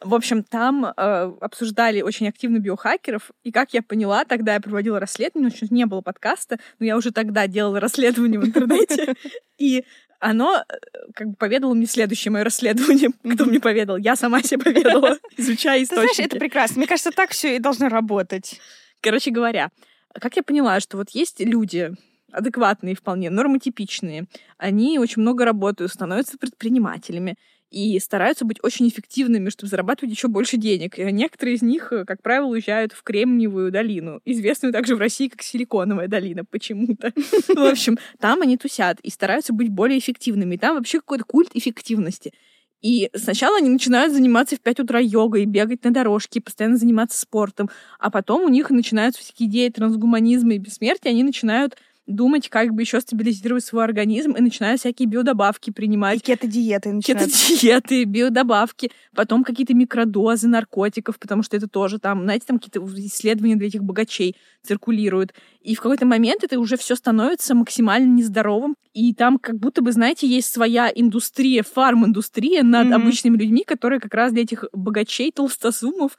В общем, там э, обсуждали очень активно биохакеров, и как я поняла, тогда я проводила расследование, еще не было подкаста, но я уже тогда делала расследование в интернете, и оно э, как бы поведало мне следующее мое расследование. Кто мне поведал? Я сама себе поведала, изучая
Ты знаешь, это
источники.
прекрасно. Мне кажется, так все и должно работать.
Короче говоря, как я поняла, что вот есть люди, адекватные вполне, нормотипичные, они очень много работают, становятся предпринимателями, и стараются быть очень эффективными, чтобы зарабатывать еще больше денег. И некоторые из них, э, как правило, уезжают в Кремниевую долину, известную также в России как Силиконовая долина почему-то. В общем, там они тусят и стараются быть более эффективными. Там вообще какой-то культ эффективности. И сначала они начинают заниматься в 5 утра йогой, бегать на дорожке, постоянно заниматься спортом. А потом у них начинаются всякие идеи трансгуманизма и бессмертия, они начинают думать, как бы еще стабилизировать свой организм, и начинают всякие биодобавки принимать.
И кето-диеты начинают.
Кето-диеты, биодобавки, потом какие-то микродозы наркотиков, потому что это тоже там, знаете, там какие-то исследования для этих богачей циркулируют. И в какой-то момент это уже все становится максимально нездоровым. И там как будто бы, знаете, есть своя индустрия, фарм-индустрия над
Мгм.
обычными людьми, которые как раз для этих богачей, толстосумов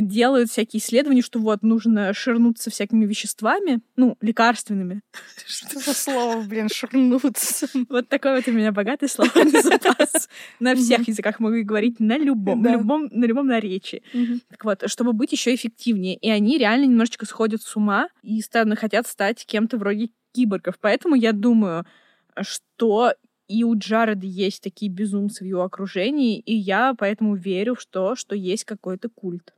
делают всякие исследования, что вот нужно ширнуться всякими веществами, ну, лекарственными.
Что за слово, блин, шурнуться?
Вот такой вот у меня богатый словарный запас. На всех языках могу говорить, на любом, на любом, на наречии. Так вот, чтобы быть еще эффективнее. И они реально немножечко сходят с ума и ста- хотят стать кем-то вроде киборгов. Поэтому я думаю, что и у Джареда есть такие безумцы в его окружении, и я поэтому верю в то, что есть какой-то культ.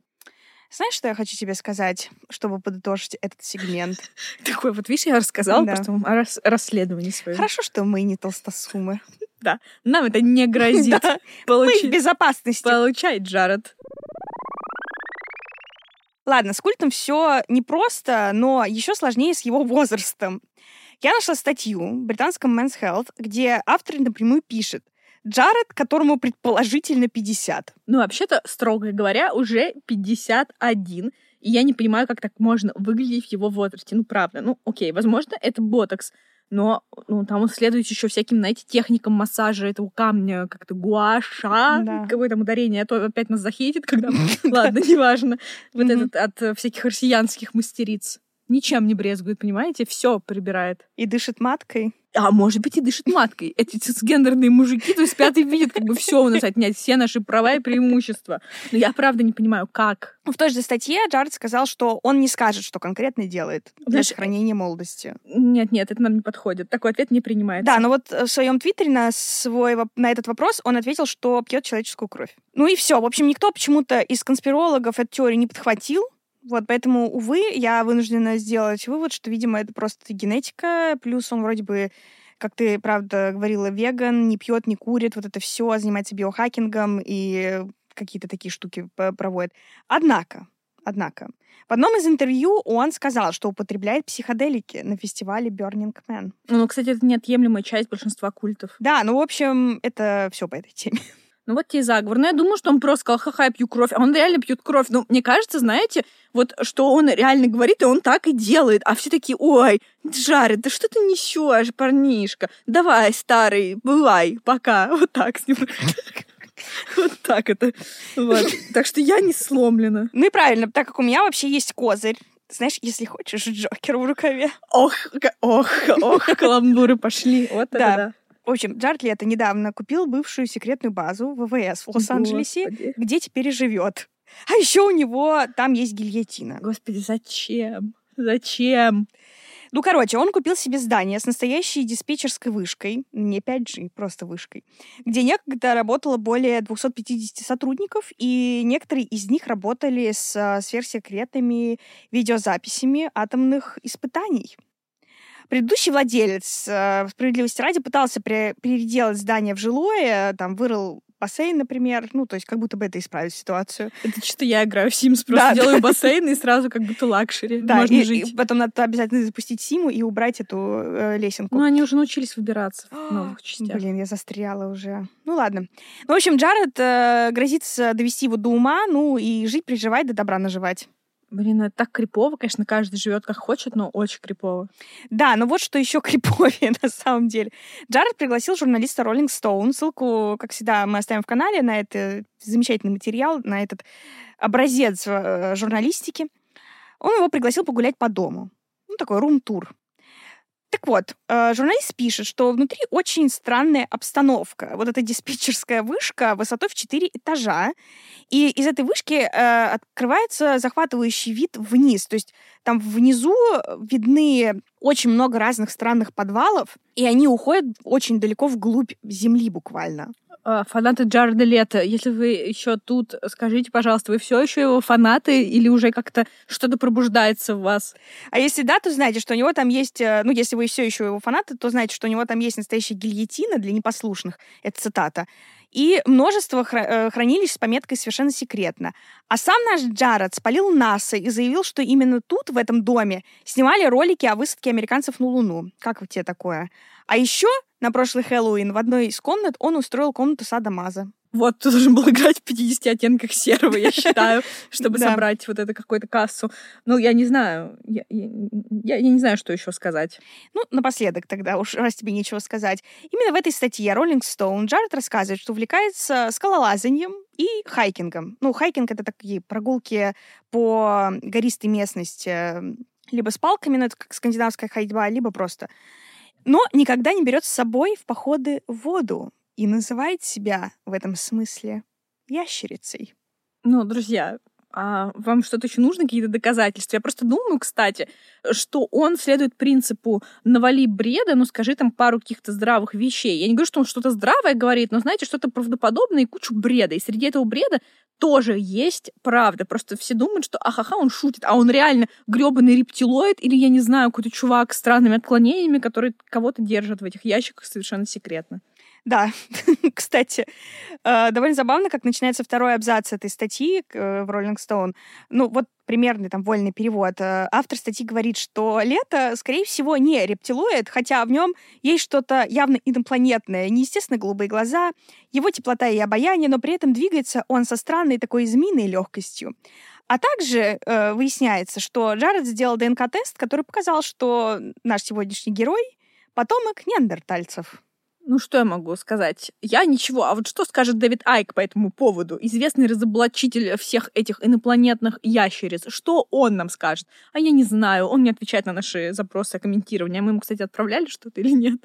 Знаешь, что я хочу тебе сказать, чтобы подытожить этот сегмент?
Такой вот, видишь, я рассказала
Да.
просто о рас- расследовании своем.
Хорошо, что мы не толстосумы.
Нам это не грозит.
Да, Мы в безопасности.
Получай, Джаред.
Ладно, с культом все непросто, но еще сложнее с его возрастом. Я нашла статью в британском Men's Health, где автор напрямую пишет, Джаред, которому предположительно 50.
Ну, вообще-то, строго говоря, уже 51. И я не понимаю, как так можно выглядеть в его возрасте. Ну, правда. Ну, окей, возможно, это ботокс. Но ну, там он следует еще всяким, знаете, техникам массажа этого камня, как-то гуаша,
Да.
какое там ударение, а то опять нас захейтит, когда... Ладно, неважно. Вот этот от всяких россиянских мастериц. Ничем не брезгует, понимаете? Все прибирает.
И дышит маткой.
А может быть и дышит маткой. Эти цисгендерные мужики, то есть пятый видят, как бы все у нас отнять, все наши права и преимущества. Но я правда не понимаю, как.
В той же статье Джаред сказал, что он не скажет, что конкретно делает для
Знаешь,
сохранения молодости.
Нет, нет, это нам не подходит. Такой ответ не принимается.
Да, но вот э, в своем твиттере на, свой, на этот вопрос он ответил, что пьет человеческую кровь. Ну и все. В общем, никто почему-то из конспирологов эту теорию не подхватил. Вот, поэтому, увы, я вынуждена сделать вывод, что, видимо, это просто генетика, плюс он вроде бы, как ты, правда, говорила, веган, не пьет, не курит, вот это все, занимается биохакингом и какие-то такие штуки проводит. Однако, однако, в одном из интервью он сказал, что употребляет психоделики на фестивале Burning Man.
Ну, кстати, это неотъемлемая часть большинства культов.
Да, ну, в общем, это все по этой теме.
Ну вот тебе и заговор. Ну, я думаю, что он просто сказал, ха-ха, я пью кровь. А он реально пьет кровь. Ну, мне кажется, знаете, вот что он реально говорит, и он так и делает. А все такие, ой, Джаред, да что ты несешь, парнишка? Давай, старый, бывай, пока. Вот так с ним. Вот так это. Вот. Так что я не сломлена.
Ну и правильно, так как у меня вообще есть козырь. Знаешь, если хочешь, Джокер в рукаве.
Ох, ох, ох, каламбуры пошли. Вот это
Да. В общем, Джаред Лето недавно купил бывшую секретную базу ВВС в Лос-Анджелесе, где теперь и живет. А еще у него там есть гильотина.
Господи, зачем? Зачем?
Ну, короче, он купил себе здание с настоящей диспетчерской вышкой, не 5G, просто вышкой, где некогда работало более 250 сотрудников, и некоторые из них работали с а, сверхсекретными видеозаписями атомных испытаний. Предыдущий владелец, э, справедливости ради, пытался переделать здание в жилое, там вырыл бассейн, например, ну, то есть как будто бы это исправит ситуацию.
Это чисто я играю в Sims, просто
Да,
делаю бассейн и сразу как будто luxury.
Да,
Можно
и,
жить.
и потом надо обязательно запустить Симу и убрать эту э, лесенку.
Ну, они уже научились выбираться в новых частях.
Блин, я застряла уже. Ну ладно. Ну, в общем, Джаред э, грозится довести его до ума, ну и жить, поживать, да добра наживать.
Блин, это так крипово, конечно, каждый живет как хочет, но очень крипово.
Да, но вот что еще криповее на самом деле. Джаред пригласил журналиста Rolling Stone. Ссылку, как всегда, мы оставим в канале на этот замечательный материал, на этот образец э, журналистики. Он его пригласил погулять по дому. Ну, такой рум-тур. Так вот, э, журналист пишет, что внутри очень странная обстановка. Вот эта диспетчерская вышка высотой в 4 этажа, и из этой вышки э, открывается захватывающий вид вниз. То есть там внизу видны очень много разных странных подвалов, и они уходят очень далеко вглубь земли буквально.
А, Фанаты Джареда Лето, если вы еще тут, скажите, пожалуйста, вы все еще его фанаты или уже как-то что-то пробуждается в вас?
А если да, то знаете, что у него там есть, э, ну, если вы все еще его фанаты, то знаете, что у него там есть настоящая гильотина для непослушных. Это цитата. И множество э, хранилищ с пометкой «совершенно секретно». А сам наш Джаред спалил НАСА и заявил, что именно тут, в этом доме, снимали ролики о высадке американцев на Луну. Как тебе такое? А еще на прошлый Хэллоуин в одной из комнат он устроил комнату садо-мазо.
Вот, ты должен был играть в 50 оттенках серого, я считаю, чтобы собрать вот эту какую-то кассу. Ну, я не знаю, я, я- я- не знаю, что еще сказать.
Ну, напоследок тогда, уж раз тебе нечего сказать. Именно в этой статье Rolling Stone Джаред рассказывает, что увлекается скалолазанием и хайкингом. Ну, хайкинг — это такие прогулки по гористой местности, м, либо с палками, ну, это как скандинавская ходьба, либо просто. Но никогда не берет с собой в походы воду и называет себя в этом смысле ящерицей.
Ну, друзья, а вам что-то еще нужно, какие-то доказательства? Я просто думаю, кстати, что он следует принципу «навали бреда, но скажи там пару каких-то здравых вещей». Я не говорю, что он что-то здравое говорит, но, знаете, что-то правдоподобное и кучу бреда. И среди этого бреда тоже есть правда. Просто все думают, что ахаха, он шутит, а он реально гребаный рептилоид или, я не знаю, какой-то чувак с странными отклонениями, который кого-то держит в этих ящиках совершенно секретно.
Да, кстати, э, довольно забавно, как начинается второй абзац этой статьи э, в Rolling Stone. Ну, вот примерный там вольный перевод. Э, Автор статьи говорит, что лето, скорее всего, не рептилоид, хотя в нем есть что-то явно инопланетное. Неестественно голубые глаза, его теплота и обаяние, но при этом двигается он со странной такой змеиной легкостью. А также э, выясняется, что Джаред сделал ДНК-тест, который показал, что наш сегодняшний герой — потомок неандертальцев.
Ну, что я могу сказать? Я ничего. А вот что скажет Дэвид Айк по этому поводу? Известный разоблачитель всех этих инопланетных ящериц. Что он нам скажет? А я не знаю. Он не отвечает на наши запросы о комментировании. А мы ему, кстати, отправляли что-то или нет?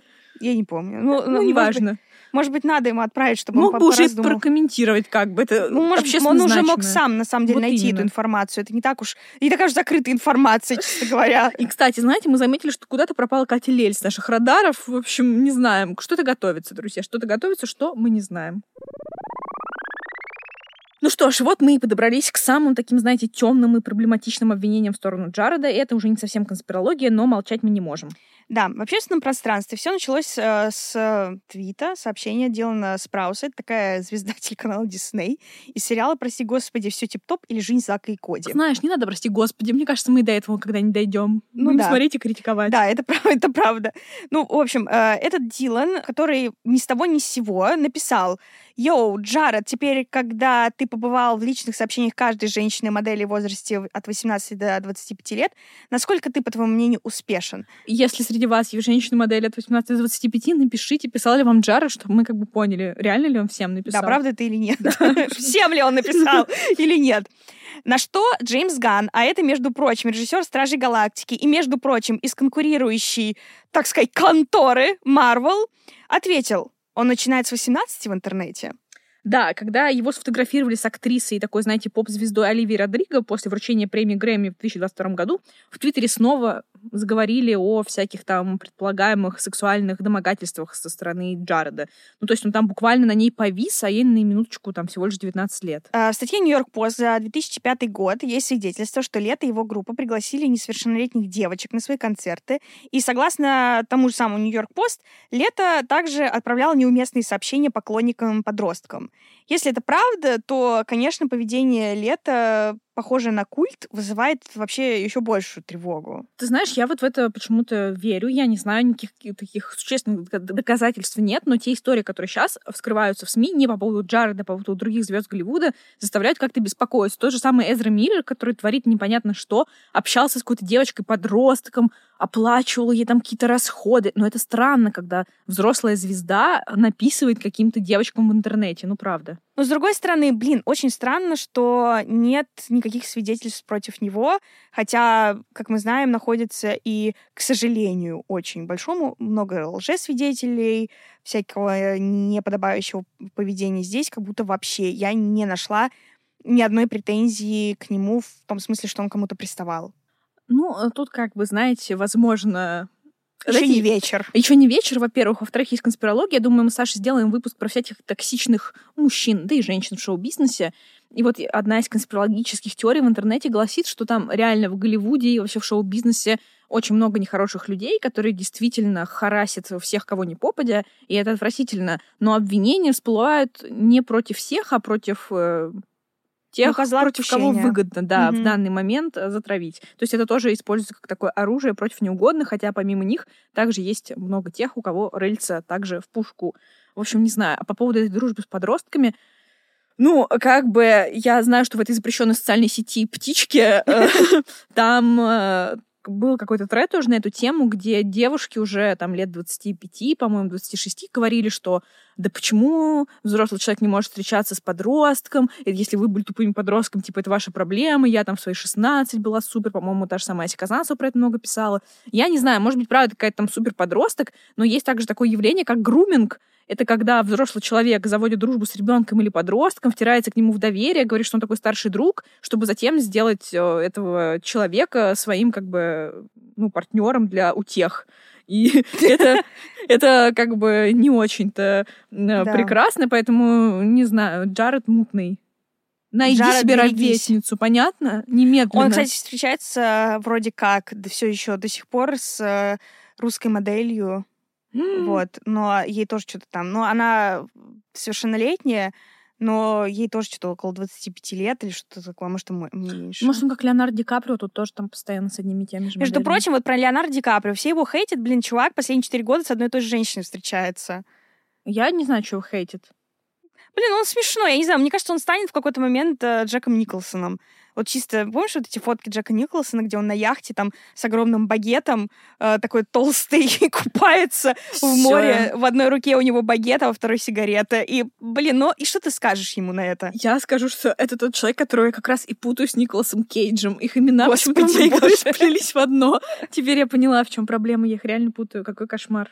Я не помню.
Ну,
Ну, быть,
неважно.
Может быть, надо ему отправить, чтобы он
Мог
по-
бы уже и прокомментировать как бы. Это
Ну, может,
общественно
он уже мог
значимое.
сам, на самом деле,
Вот
найти
именно.
эту информацию. Это не так уж... Не такая уж закрытая информация, честно говоря.
И, кстати, знаете, мы заметили, что куда-то пропала Катя Лель с наших радаров. В общем, не знаем. Что-то готовится, друзья. Что-то готовится, что мы не знаем. Ну что ж, вот мы и подобрались к самым таким, знаете, темным и проблематичным обвинениям в сторону Джареда. И это уже не совсем конспирология, но молчать мы не можем.
Да, в общественном пространстве все началось э, с э, твита, сообщения Дилана Спрауса. Это такая звезда телеканала Дисней. Из сериала «Прости господи, все тип-топ» или «Жизнь Зака и Коди».
Знаешь, не надо, прости господи, мне кажется, мы до этого когда-нибудь дойдем.
Ну
Будем
да.
смотреть и критиковать.
Да, это, это правда. Ну, в общем, э, этот Дилан, который ни с того ни с сего написал «Йоу, Джаред, теперь, когда ты побывал в личных сообщениях каждой женщины-модели в возрасте от 18 до 25 лет, насколько ты, по твоему мнению, успешен?»
Если среди вас есть женщины-модели от 18 до 25, напишите, писал ли вам Джаред, чтобы мы как бы поняли, реально ли он всем написал.
Да, правда это или нет? Всем ли он написал или нет? На что Джеймс Ганн, а это, между прочим, режиссер «Стражей Галактики» и, между прочим, из конкурирующей, так сказать, конторы Marvel, ответил, он начинает с 18 в интернете.
Да, когда его сфотографировали с актрисой и такой, знаете, поп-звездой Оливией Родриго после вручения премии Грэмми в 2022 году, в Твиттере снова заговорили о всяких там предполагаемых сексуальных домогательствах со стороны Джареда. Ну, то есть он там буквально на ней повис, а ей на минуточку там всего лишь 19 лет.
А, В статье Нью-Йорк Пост за 2005 год есть свидетельство, что лето его группа пригласили несовершеннолетних девочек на свои концерты. И согласно тому же самому Нью-Йорк Пост, лето также отправлял неуместные сообщения поклонникам-подросткам. Если это правда, то, конечно, поведение лета, похожее на культ, вызывает вообще еще большую тревогу.
Ты знаешь, я вот в это почему-то верю. Я не знаю, никаких таких существенных дока- доказательств нет, но те истории, которые сейчас вскрываются в СМИ, не по поводу Джареда, по поводу других звезд Голливуда, заставляют как-то беспокоиться. Тот же самый Эзра Миллер, который творит непонятно что, общался с какой-то девочкой-подростком, оплачивал ей там какие-то расходы. Но это странно, когда взрослая звезда написывает каким-то девочкам в интернете. Ну, правда.
Но, с другой стороны, блин, очень странно, что нет никаких свидетельств против него, хотя, как мы знаем, находится и, к сожалению, очень большому много лжесвидетелей, всякого неподобающего поведения здесь, как будто вообще я не нашла ни одной претензии к нему в том смысле, что он кому-то приставал.
Ну, э, тут, как вы знаете, возможно,
Еще не вечер.
Еще не вечер, во-первых. Во-вторых, есть конспирология. Я думаю, мы с Сашей сделаем выпуск про всяких токсичных мужчин, да и женщин в шоу-бизнесе. И вот одна из конспирологических теорий в интернете гласит, что там реально в Голливуде и вообще в шоу-бизнесе очень много нехороших людей, которые действительно харасят всех, кого не попадя, и это отвратительно. Но обвинения всплывают не против всех, а против э, тех,
Ну,
против кого выгодно, да,
Мгм.
в данный момент э, затравить. То есть это тоже используется как такое оружие против неугодных, хотя помимо них также есть много тех, у кого рыльца также в пушку. В общем, не знаю. А по поводу этой дружбы с подростками, ну, как бы я знаю, что в этой запрещенной социальной сети птички э, там э, был какой-то тред тоже на эту тему, где девушки уже там лет 25, по-моему, 26 говорили, что да почему взрослый человек не может встречаться с подростком, и если вы были тупым подростком, типа, это ваша проблема, я там в свои 16 была супер, по-моему, та же самая Ася Казанцева про это много писала. Я не знаю, может быть, правда, какая-то там супер подросток, но есть также такое явление, как груминг, это когда взрослый человек заводит дружбу с ребенком или подростком, втирается к нему в доверие, говорит, что он такой старший друг, чтобы затем сделать э, этого человека своим как бы ну партнером для утех. И это, это как бы не очень-то э,
Да.
прекрасно, поэтому, не знаю, Джаред мутный. Найди
Джаред,
себе ровесницу, понятно? Немедленно.
Он, кстати, встречается вроде как да, все еще до сих пор с русской моделью.
М.
Вот, но ей тоже что-то там. Но она совершеннолетняя, но ей тоже что-то около 25 лет или что-то такое, может, мо- меньше.
Может, он как Леонардо Ди Каприо, тут тоже там постоянно с одними и теми же
Между
моделями.
прочим, вот про Леонардо Ди Каприо. Все его хейтят, блин, чувак последние 4 года с одной и той же женщиной встречается.
Я не знаю, что его хейтит.
Блин, он смешной. Я не знаю, мне кажется, он станет в какой-то момент э, Джеком Николсоном. Вот чисто, помнишь вот эти фотки Джека Николсона, где он на яхте там с огромным багетом, э, такой толстый, купается в
Всё.
море. В одной руке у него багет, а во второй сигарета. И, блин, ну и что ты скажешь ему на это?
Я скажу, что это тот человек, которого я как раз и путаю с Николасом Кейджем. Их имена почему-то в сплелись в одно. Теперь я поняла, в чем проблема. Я их реально путаю. Какой кошмар.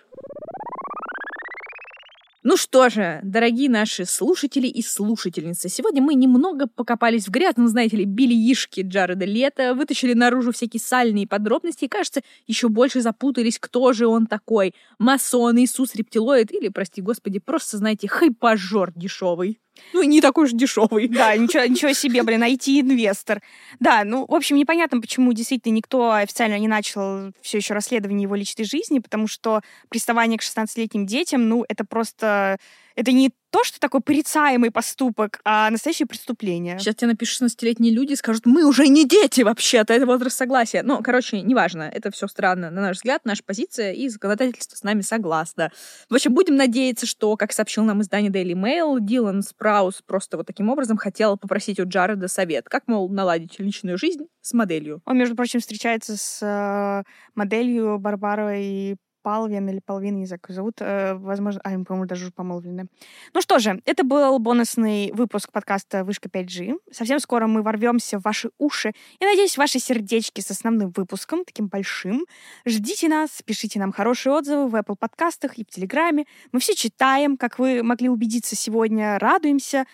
Ну что же, дорогие наши слушатели и слушательницы, сегодня мы немного покопались в грязном, знаете ли, бельишке Джареда Лето, вытащили наружу всякие сальные подробности и, кажется, еще больше запутались, кто же он такой. Масон, Иисус, рептилоид или, прости господи, просто, знаете, хайпажор дешевый. Ну, не такой уж дешевый.
Да, ничего, ничего себе, блин, IT-инвестор. Да, ну, в общем, непонятно, почему действительно никто официально не начал все еще расследование его личной жизни, потому что приставание к 16-летним детям, ну, это просто... Это не то, что такой порицаемый поступок, а настоящее преступление.
Сейчас тебе напишут 16-летние люди и скажут, мы уже не дети вообще-то, это возраст согласия. Ну, короче, неважно, это все странно, на наш взгляд, наша позиция и законодательство с нами согласно. В общем, будем надеяться, что, как сообщил нам издание Daily Mail, Дилан Спраус просто вот таким образом хотел попросить у Джареда совет, как, мол, наладить личную жизнь с моделью.
Он, между прочим, встречается с э, моделью Барбарой Палвин или Палвин, её зовут. э, возможно, а, по-моему, даже уже помолвлены. Ну что же, это был бонусный выпуск подкаста «Вышка 5G». Совсем скоро мы ворвемся в ваши уши и, надеюсь, ваши сердечки с основным выпуском, таким большим. Ждите нас, пишите нам хорошие отзывы в Apple подкастах и в Телеграме. Мы все читаем, как вы могли убедиться сегодня, радуемся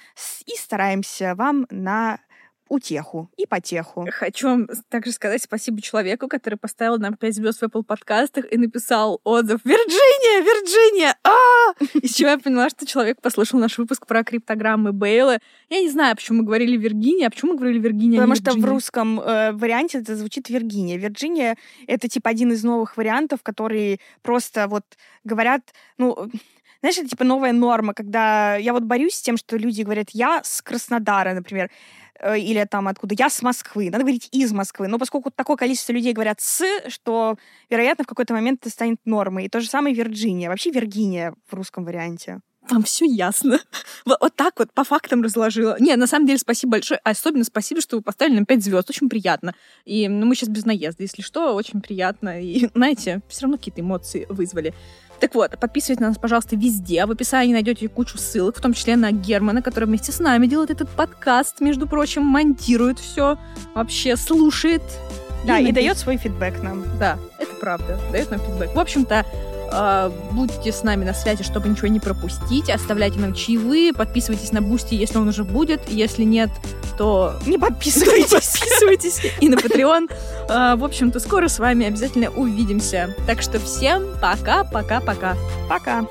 и стараемся вам на утеху и потеху.
Хочу вам также сказать спасибо человеку, который поставил нам 5 звезд в Apple подкастах и написал отзыв «Вирджиния! Вирджиния! а Из чего я поняла, что человек послушал наш выпуск про криптограммы Бейла. Я не знаю, почему мы говорили Виргиния, а почему мы говорили Виргиния, а
Потому что в русском э, варианте это звучит Виргиния. Вирджиния — это типа один из новых вариантов, которые просто вот говорят, ну, знаешь, это типа новая норма, когда я вот борюсь с тем, что люди говорят «я с Краснодара», например, или там откуда, «я с Москвы». Надо говорить «из Москвы». Но поскольку такое количество людей говорят «с», что, вероятно, в какой-то момент это станет нормой. И то же самое Вирджиния. Вообще Виргиния в русском варианте.
Вам все ясно. Вот, так вот по фактам разложила. Не, на самом деле, спасибо большое. Особенно спасибо, что вы поставили нам 5 звезд. Очень приятно. И ну, мы сейчас без наезда, если что, очень приятно. И, знаете, все равно какие-то эмоции вызвали. Так вот, подписывайтесь на нас, пожалуйста, везде. В описании найдете кучу ссылок, в том числе на Германа, который вместе с нами делает этот подкаст, между прочим, монтирует все, вообще слушает.
Да, и
надеюсь-
дает свой фидбэк нам.
Да, это правда, дает нам фидбэк. В общем-то, Будьте с нами на связи, чтобы ничего не пропустить. Оставляйте нам чаевые, подписывайтесь на Бусти, если он уже будет. Если нет, то
Не подписывайтесь.
подписывайтесь и на Patreon. А, В общем-то, скоро с вами обязательно увидимся. Так что всем пока-пока-пока.
Пока.